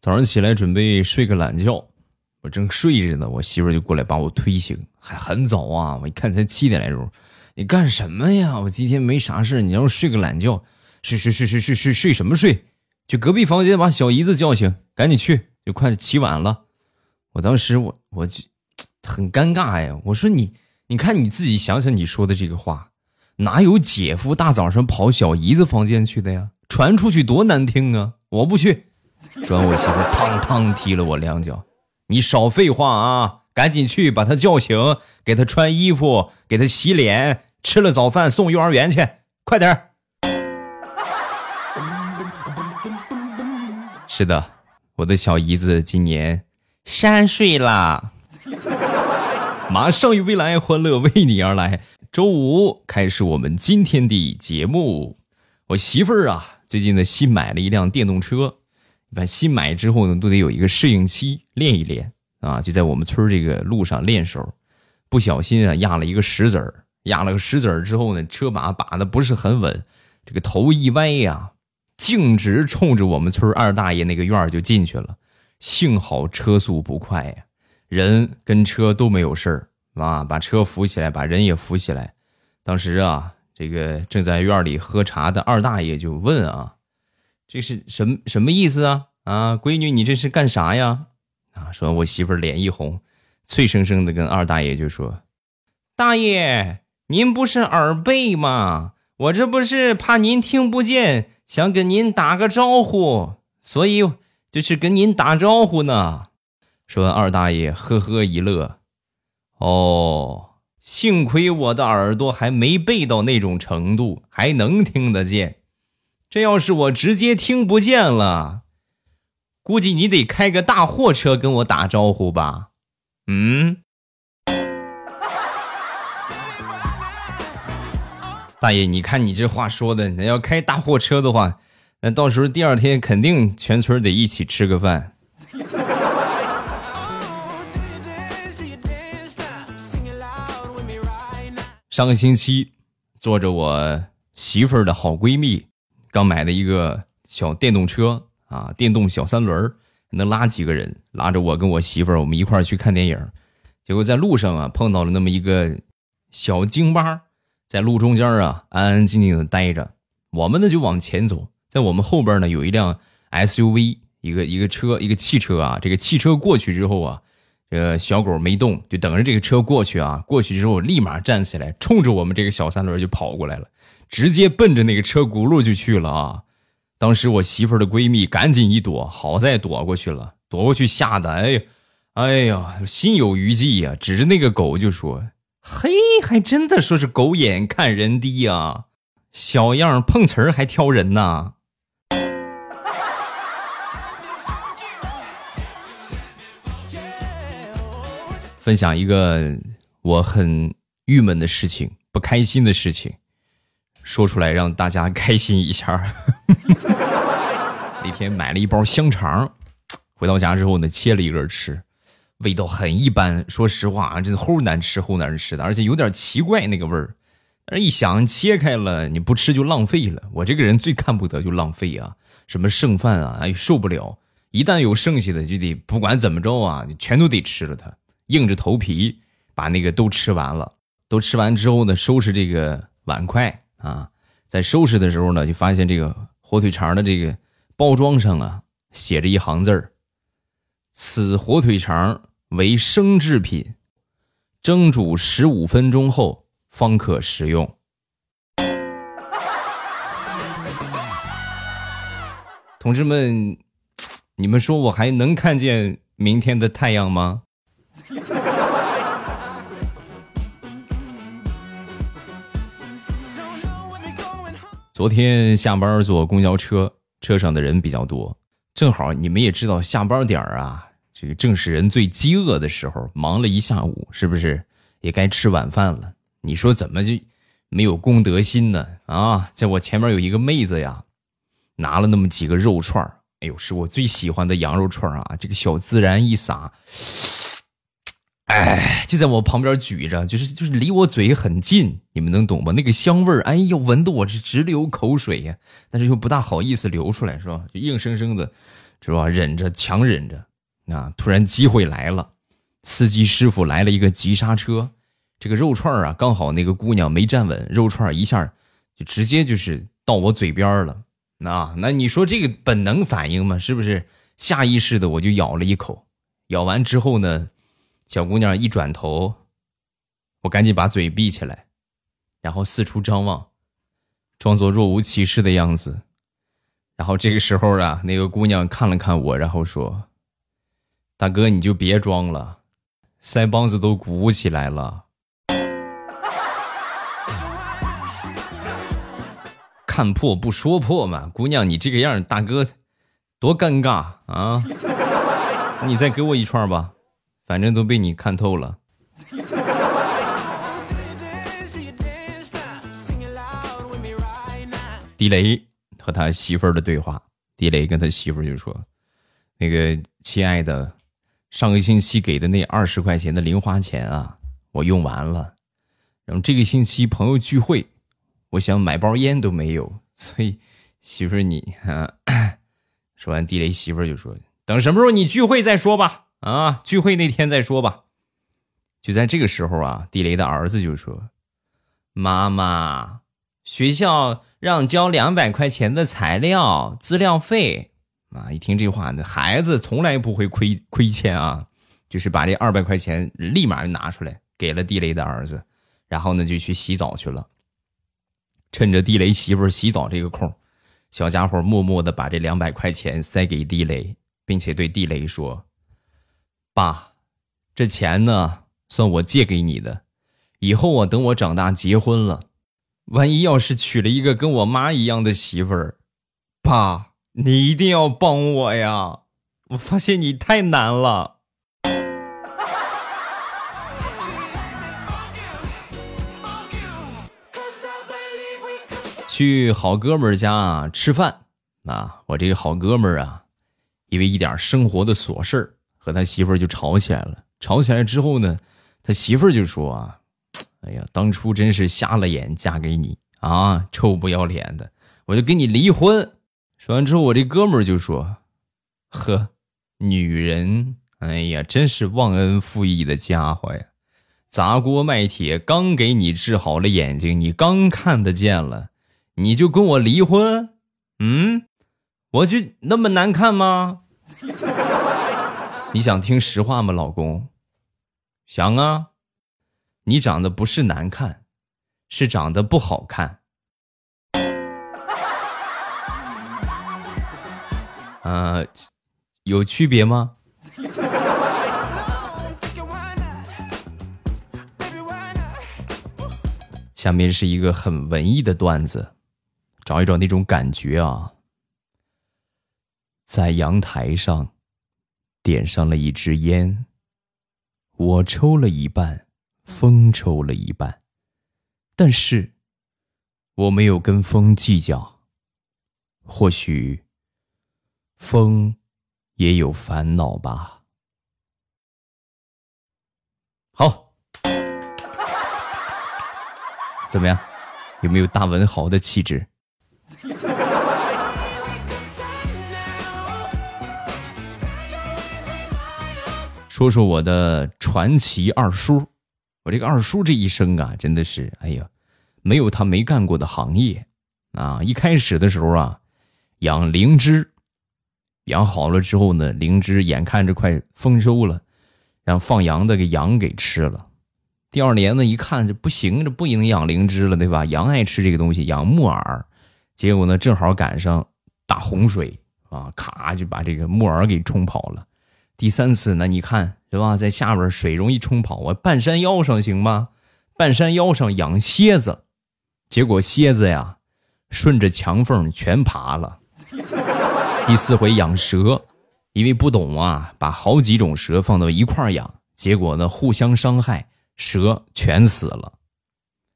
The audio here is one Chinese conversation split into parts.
早上起来准备睡个懒觉，我正睡着呢，我媳妇就过来把我推醒，还很早啊，我一看才七点来钟，你干什么呀？我今天没啥事你让我睡个懒觉，睡睡睡睡睡睡睡什么睡？去隔壁房间把小姨子叫醒，赶紧去，就快起晚了。我当时我我就很尴尬呀，我说你你看你自己想想你说的这个话，哪有姐夫大早上跑小姨子房间去的呀？传出去多难听啊！我不去。说完，我媳妇嘡嘡踢了我两脚。你少废话啊！赶紧去把她叫醒，给她穿衣服，给她洗脸，吃了早饭送幼儿园去，快点儿。是的，我的小姨子今年三岁啦。马上有未来欢乐为你而来。周五开始我们今天的节目。我媳妇儿啊，最近呢新买了一辆电动车。把新买之后呢，都得有一个适应期，练一练啊。就在我们村这个路上练手，不小心啊压了一个石子儿，压了个石子儿之后呢，车把把的不是很稳，这个头一歪呀，径直冲着我们村二大爷那个院儿就进去了。幸好车速不快呀，人跟车都没有事儿啊，把车扶起来，把人也扶起来。当时啊，这个正在院里喝茶的二大爷就问啊。这是什么什么意思啊？啊，闺女，你这是干啥呀？啊，说我媳妇儿脸一红，脆生生的跟二大爷就说：“大爷，您不是耳背吗？我这不是怕您听不见，想跟您打个招呼，所以就是跟您打招呼呢。”说，二大爷呵呵一乐：“哦，幸亏我的耳朵还没背到那种程度，还能听得见。”这要是我直接听不见了，估计你得开个大货车跟我打招呼吧？嗯，大爷，你看你这话说的，那要开大货车的话，那到时候第二天肯定全村得一起吃个饭。上个星期，坐着我媳妇儿的好闺蜜。刚买的一个小电动车啊，电动小三轮能拉几个人？拉着我跟我媳妇儿，我们一块儿去看电影。结果在路上啊，碰到了那么一个小京巴，在路中间啊，安安静静的待着。我们呢就往前走，在我们后边呢有一辆 SUV，一个一个车，一个汽车啊。这个汽车过去之后啊，这个小狗没动，就等着这个车过去啊。过去之后立马站起来，冲着我们这个小三轮就跑过来了。直接奔着那个车轱辘就去了啊！当时我媳妇儿的闺蜜赶紧一躲，好在躲过去了。躲过去吓得，哎，哎呀，心有余悸呀！指着那个狗就说：“嘿，还真的说是狗眼看人低呀，小样碰瓷儿还挑人呐！” 分享一个我很郁闷的事情，不开心的事情。说出来让大家开心一下。那天买了一包香肠，回到家之后呢，切了一根吃，味道很一般。说实话啊，这齁难吃，齁难吃的，而且有点奇怪那个味儿。但是一想，切开了你不吃就浪费了。我这个人最看不得就浪费啊，什么剩饭啊，哎受不了。一旦有剩下的，就得不管怎么着啊，全都得吃了它，硬着头皮把那个都吃完了。都吃完之后呢，收拾这个碗筷。啊，在收拾的时候呢，就发现这个火腿肠的这个包装上啊，写着一行字儿：“此火腿肠为生制品，蒸煮十五分钟后方可食用。”同志们，你们说我还能看见明天的太阳吗？昨天下班坐公交车，车上的人比较多，正好你们也知道下班点儿啊，这个正是人最饥饿的时候，忙了一下午，是不是也该吃晚饭了？你说怎么就没有公德心呢？啊，在我前面有一个妹子呀，拿了那么几个肉串儿哎呦，是我最喜欢的羊肉串儿啊，这个小孜然一撒。哎，就在我旁边举着，就是就是离我嘴很近，你们能懂吗？那个香味儿，哎呦，闻得我是直流口水呀，但是又不大好意思流出来，是吧？就硬生生的是吧？忍着，强忍着。啊！突然机会来了，司机师傅来了一个急刹车，这个肉串啊，刚好那个姑娘没站稳，肉串一下就直接就是到我嘴边了。那那你说这个本能反应嘛，是不是？下意识的我就咬了一口，咬完之后呢，小姑娘一转头，我赶紧把嘴闭起来，然后四处张望，装作若无其事的样子。然后这个时候啊，那个姑娘看了看我，然后说。大哥，你就别装了，腮帮子都鼓起来了。看破不说破嘛，姑娘，你这个样，大哥多尴尬啊！你再给我一串吧，反正都被你看透了。地雷和他媳妇儿的对话，地雷跟他媳妇儿就说：“那个亲爱的。”上个星期给的那二十块钱的零花钱啊，我用完了。然后这个星期朋友聚会，我想买包烟都没有，所以媳妇儿你啊，说完地雷媳妇儿就说：“等什么时候你聚会再说吧，啊，聚会那天再说吧。”就在这个时候啊，地雷的儿子就说：“妈妈，学校让交两百块钱的材料资料费。”啊！一听这话，那孩子从来不会亏亏欠啊，就是把这二百块钱立马就拿出来给了地雷的儿子，然后呢就去洗澡去了。趁着地雷媳妇洗澡这个空，小家伙默默的把这两百块钱塞给地雷，并且对地雷说：“爸，这钱呢算我借给你的，以后啊等我长大结婚了，万一要是娶了一个跟我妈一样的媳妇儿，爸。”你一定要帮我呀！我发现你太难了。去好哥们儿家吃饭啊，我这个好哥们儿啊，因为一点生活的琐事儿和他媳妇儿就吵起来了。吵起来之后呢，他媳妇儿就说啊：“哎呀，当初真是瞎了眼嫁给你啊，臭不要脸的，我就跟你离婚。”说完之后，我这哥们儿就说：“呵，女人，哎呀，真是忘恩负义的家伙呀！砸锅卖铁，刚给你治好了眼睛，你刚看得见了，你就跟我离婚？嗯，我就那么难看吗？你想听实话吗，老公？想啊，你长得不是难看，是长得不好看。”呃，有区别吗？下面是一个很文艺的段子，找一找那种感觉啊。在阳台上点上了一支烟，我抽了一半，风抽了一半，但是我没有跟风计较，或许。风也有烦恼吧。好，怎么样？有没有大文豪的气质？说说我的传奇二叔。我这个二叔这一生啊，真的是，哎呀，没有他没干过的行业啊！一开始的时候啊，养灵芝。养好了之后呢，灵芝眼看着快丰收了，让放羊的给羊给吃了。第二年呢，一看这不行，这不能养灵芝了，对吧？羊爱吃这个东西，养木耳。结果呢，正好赶上大洪水啊，咔就把这个木耳给冲跑了。第三次呢，你看是吧，在下边水容易冲跑啊，半山腰上行吗？半山腰上养蝎子，结果蝎子呀，顺着墙缝全爬了。第四回养蛇，因为不懂啊，把好几种蛇放到一块养，结果呢互相伤害，蛇全死了。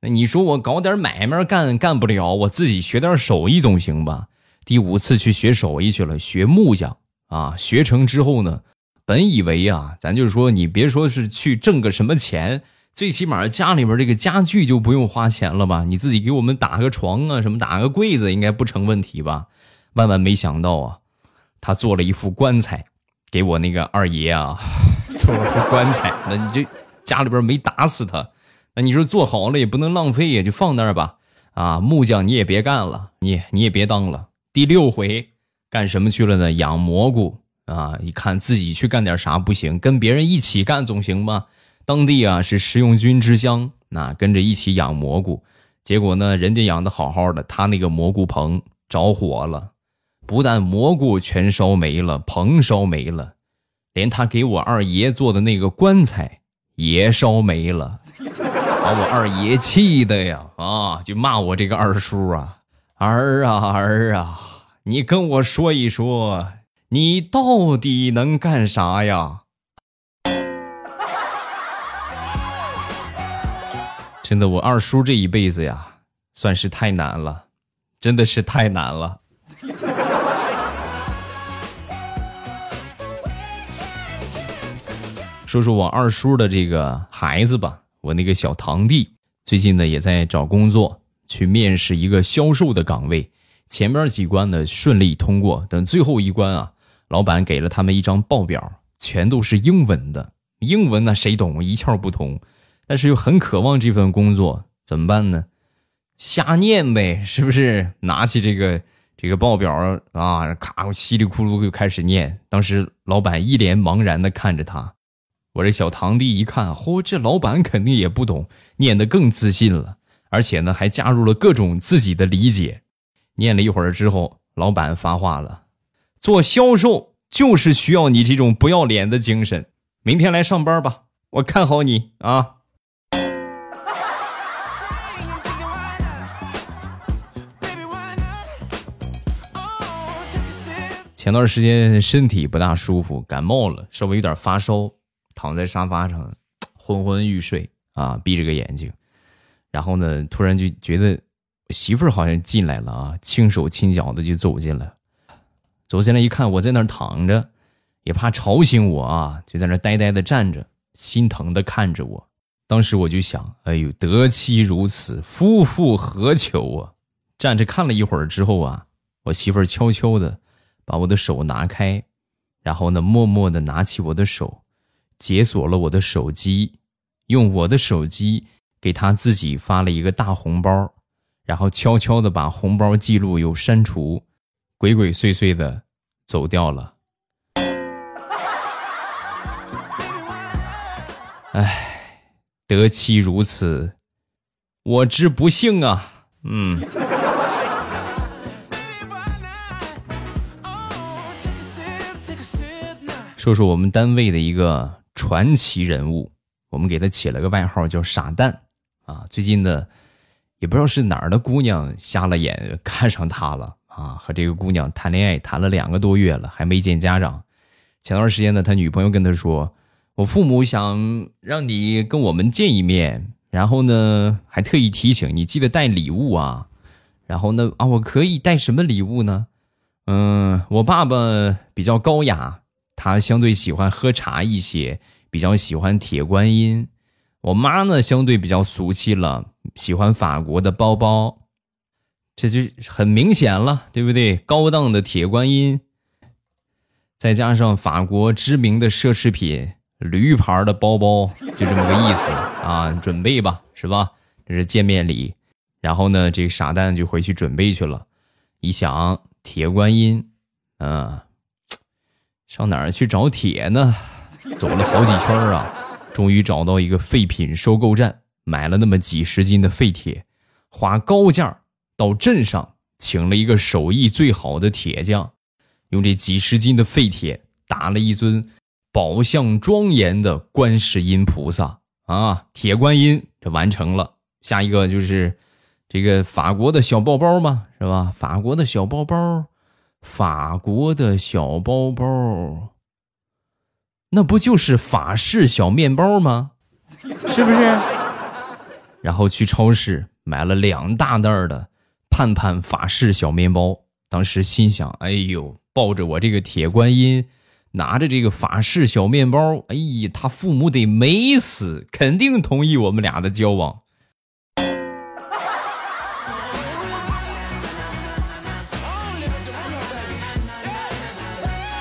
那你说我搞点买卖干干不了，我自己学点手艺总行吧？第五次去学手艺去了，学木匠啊，学成之后呢，本以为啊，咱就是说你别说是去挣个什么钱，最起码家里边这个家具就不用花钱了吧？你自己给我们打个床啊，什么打个柜子应该不成问题吧？万万没想到啊，他做了一副棺材，给我那个二爷啊 做了副棺材。那你这家里边没打死他，那你说做好了也不能浪费呀，就放那儿吧。啊，木匠你也别干了，你你也别当了。第六回干什么去了呢？养蘑菇啊！一看自己去干点啥不行，跟别人一起干总行吧？当地啊是食用菌之乡，那跟着一起养蘑菇。结果呢，人家养的好好的，他那个蘑菇棚着火了，不但蘑菇全烧没了，棚烧没了，连他给我二爷做的那个棺材也烧没了。把我二爷气的呀，啊，就骂我这个二叔啊，儿啊儿啊，你跟我说一说，你到底能干啥呀？真的，我二叔这一辈子呀，算是太难了，真的是太难了。说说我二叔的这个孩子吧。我那个小堂弟最近呢也在找工作，去面试一个销售的岗位，前面几关呢顺利通过，等最后一关啊，老板给了他们一张报表，全都是英文的，英文呢谁懂一窍不通，但是又很渴望这份工作，怎么办呢？瞎念呗，是不是？拿起这个这个报表啊，咔稀里咕噜就开始念，当时老板一脸茫然的看着他。我这小堂弟一看，嚯，这老板肯定也不懂，念得更自信了，而且呢，还加入了各种自己的理解。念了一会儿之后，老板发话了：“做销售就是需要你这种不要脸的精神，明天来上班吧，我看好你啊。”前段时间身体不大舒服，感冒了，稍微有点发烧。躺在沙发上，昏昏欲睡啊，闭着个眼睛，然后呢，突然就觉得媳妇儿好像进来了啊，轻手轻脚的就走进来，走进来一看我在那儿躺着，也怕吵醒我啊，就在那呆呆的站着，心疼的看着我。当时我就想，哎呦，得妻如此，夫复何求啊！站着看了一会儿之后啊，我媳妇儿悄悄的把我的手拿开，然后呢，默默的拿起我的手。解锁了我的手机，用我的手机给他自己发了一个大红包，然后悄悄的把红包记录又删除，鬼鬼祟祟的走掉了。唉，得妻如此，我之不幸啊！嗯。说说我们单位的一个。传奇人物，我们给他起了个外号叫“傻蛋”，啊，最近呢，也不知道是哪儿的姑娘瞎了眼看上他了啊，和这个姑娘谈恋爱谈了两个多月了，还没见家长。前段时间呢，他女朋友跟他说：“我父母想让你跟我们见一面，然后呢，还特意提醒你记得带礼物啊。”然后呢，啊，我可以带什么礼物呢？嗯，我爸爸比较高雅。他相对喜欢喝茶一些，比较喜欢铁观音。我妈呢，相对比较俗气了，喜欢法国的包包。这就很明显了，对不对？高档的铁观音，再加上法国知名的奢侈品驴牌的包包，就这么个意思啊！准备吧，是吧？这是见面礼。然后呢，这个傻蛋就回去准备去了。一想，铁观音，嗯。上哪儿去找铁呢？走了好几圈啊，终于找到一个废品收购站，买了那么几十斤的废铁，花高价到镇上请了一个手艺最好的铁匠，用这几十斤的废铁打了一尊宝相庄严的观世音菩萨啊，铁观音这完成了。下一个就是这个法国的小包包嘛，是吧？法国的小包包。法国的小包包，那不就是法式小面包吗？是不是？然后去超市买了两大袋的盼盼法式小面包。当时心想：哎呦，抱着我这个铁观音，拿着这个法式小面包，哎呀，他父母得美死，肯定同意我们俩的交往。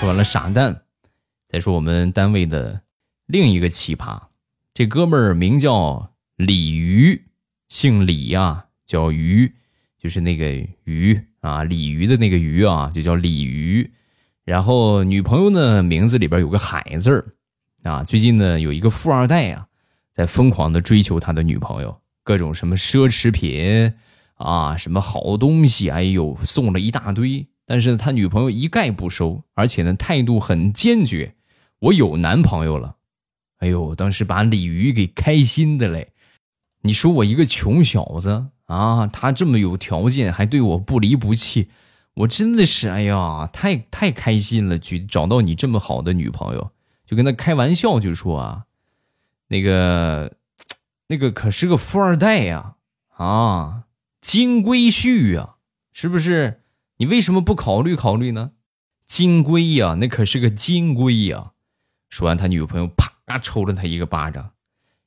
说完了傻蛋，再说我们单位的另一个奇葩，这哥们儿名叫李鱼，姓李呀，叫鱼，就是那个鱼啊，鲤鱼的那个鱼啊，就叫鲤鱼。然后女朋友呢，名字里边有个海字儿啊。最近呢，有一个富二代啊，在疯狂的追求他的女朋友，各种什么奢侈品啊，什么好东西，哎呦，送了一大堆。但是他女朋友一概不收，而且呢态度很坚决。我有男朋友了，哎呦，当时把鲤鱼给开心的嘞。你说我一个穷小子啊，他这么有条件，还对我不离不弃，我真的是哎呀，太太开心了，去找到你这么好的女朋友，就跟他开玩笑就说啊，那个那个可是个富二代呀，啊，金龟婿呀，是不是？你为什么不考虑考虑呢？金龟呀，那可是个金龟呀！说完，他女朋友啪抽了他一个巴掌，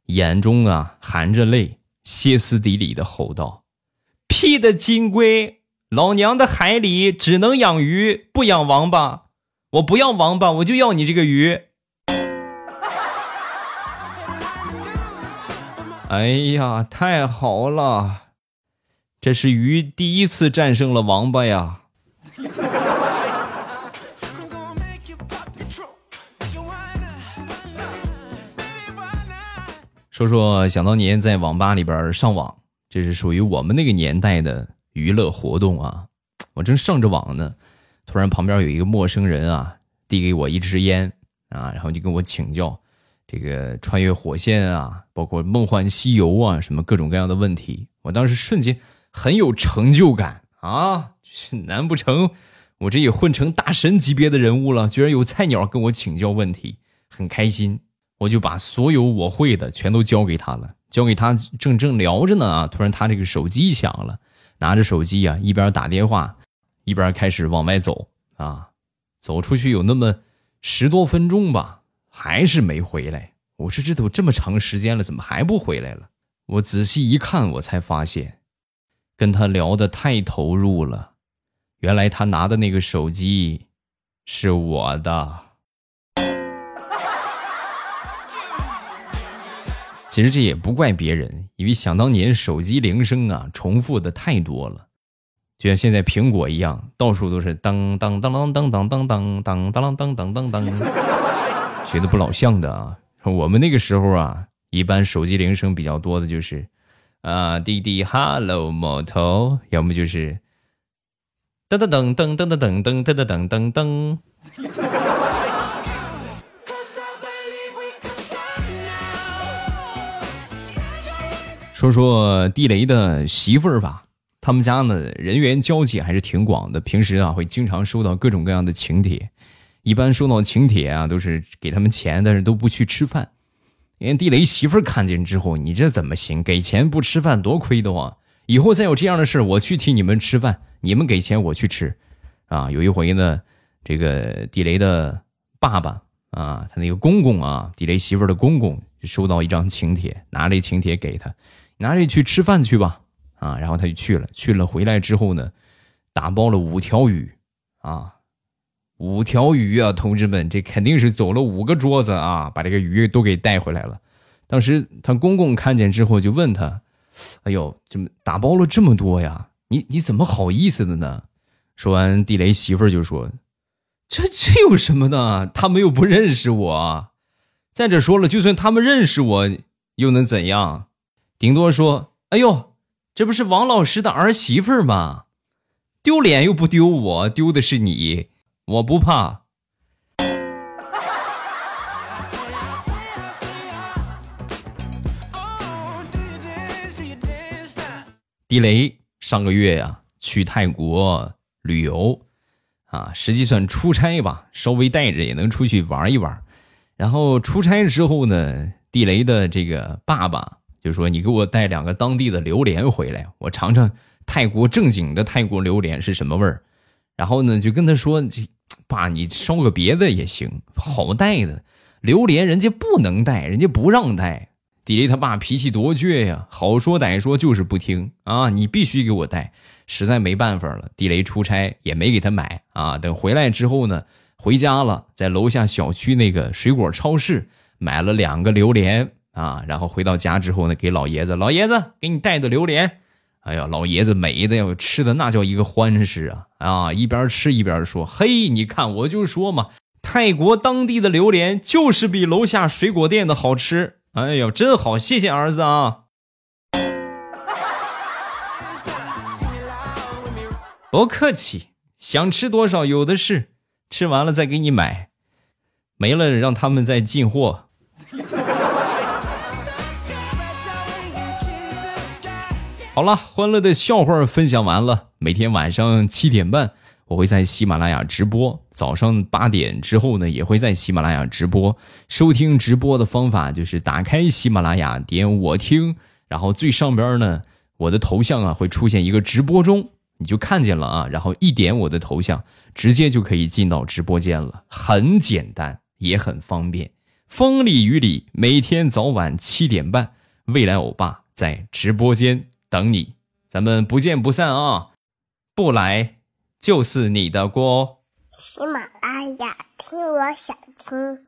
眼中啊含着泪，歇斯底里的吼道：“屁的金龟！老娘的海里只能养鱼，不养王八！我不要王八，我就要你这个鱼！”哎呀，太好了！这是鱼第一次战胜了王八呀！说说想当年在网吧里边上网，这是属于我们那个年代的娱乐活动啊！我正上着网呢，突然旁边有一个陌生人啊，递给我一支烟啊，然后就跟我请教这个穿越火线啊，包括梦幻西游啊，什么各种各样的问题。我当时瞬间。很有成就感啊！难不成我这也混成大神级别的人物了？居然有菜鸟跟我请教问题，很开心。我就把所有我会的全都交给他了。交给他正正聊着呢啊，突然他这个手机响了，拿着手机啊，一边打电话，一边开始往外走啊。走出去有那么十多分钟吧，还是没回来。我说这都这么长时间了，怎么还不回来了？我仔细一看，我才发现。跟他聊的太投入了，原来他拿的那个手机是我的。其实这也不怪别人，因为想当年手机铃声啊，重复的太多了，就像现在苹果一样，到处都是当当当当当当当当当当当当当当，学的不老像的啊。我们那个时候啊，一般手机铃声比较多的就是。啊，滴滴，Hello，摩托，要么就是噔噔噔噔噔噔噔噔噔噔噔噔噔。说说地雷的媳妇儿吧，他们家呢人员交际还是挺广的，平时啊会经常收到各种各样的请帖，一般收到请帖啊都是给他们钱，但是都不去吃饭。人地雷媳妇儿看见之后，你这怎么行？给钱不吃饭多亏的慌！以后再有这样的事我去替你们吃饭，你们给钱我去吃。啊，有一回呢，这个地雷的爸爸啊，他那个公公啊，地雷媳妇儿的公公收到一张请帖，拿着请帖给他，拿着去吃饭去吧。啊，然后他就去了，去了回来之后呢，打包了五条鱼，啊。五条鱼啊，同志们，这肯定是走了五个桌子啊，把这个鱼都给带回来了。当时他公公看见之后就问他：“哎呦，怎么打包了这么多呀？你你怎么好意思的呢？”说完，地雷媳妇儿就说：“这这有什么呢？他们又不认识我。再者说了，就算他们认识我，又能怎样？顶多说：‘哎呦，这不是王老师的儿媳妇吗？’丢脸又不丢我，丢的是你。”我不怕。地雷上个月呀去泰国旅游，啊，实际算出差吧，稍微带着也能出去玩一玩。然后出差之后呢，地雷的这个爸爸就说：“你给我带两个当地的榴莲回来，我尝尝泰国正经的泰国榴莲是什么味儿。”然后呢，就跟他说：“这。”爸，你烧个别的也行，好带的榴莲人家不能带，人家不让带。地雷他爸脾气多倔呀，好说歹说就是不听啊！你必须给我带，实在没办法了。地雷出差也没给他买啊。等回来之后呢，回家了，在楼下小区那个水果超市买了两个榴莲啊，然后回到家之后呢，给老爷子，老爷子给你带的榴莲。哎呀，老爷子美的呀，吃的那叫一个欢实啊啊！一边吃一边说：“嘿，你看我就说嘛，泰国当地的榴莲就是比楼下水果店的好吃。哎呦，真好，谢谢儿子啊！不客气，想吃多少有的是。”吃完了再给你买，没了让他们再进货。好了，欢乐的笑话分享完了。每天晚上七点半，我会在喜马拉雅直播；早上八点之后呢，也会在喜马拉雅直播。收听直播的方法就是打开喜马拉雅，点我听，然后最上边呢，我的头像啊会出现一个直播中。你就看见了啊，然后一点我的头像，直接就可以进到直播间了，很简单，也很方便。风里雨里，每天早晚七点半，未来欧巴在直播间等你，咱们不见不散啊！不来就是你的锅。喜马拉雅，听我想听。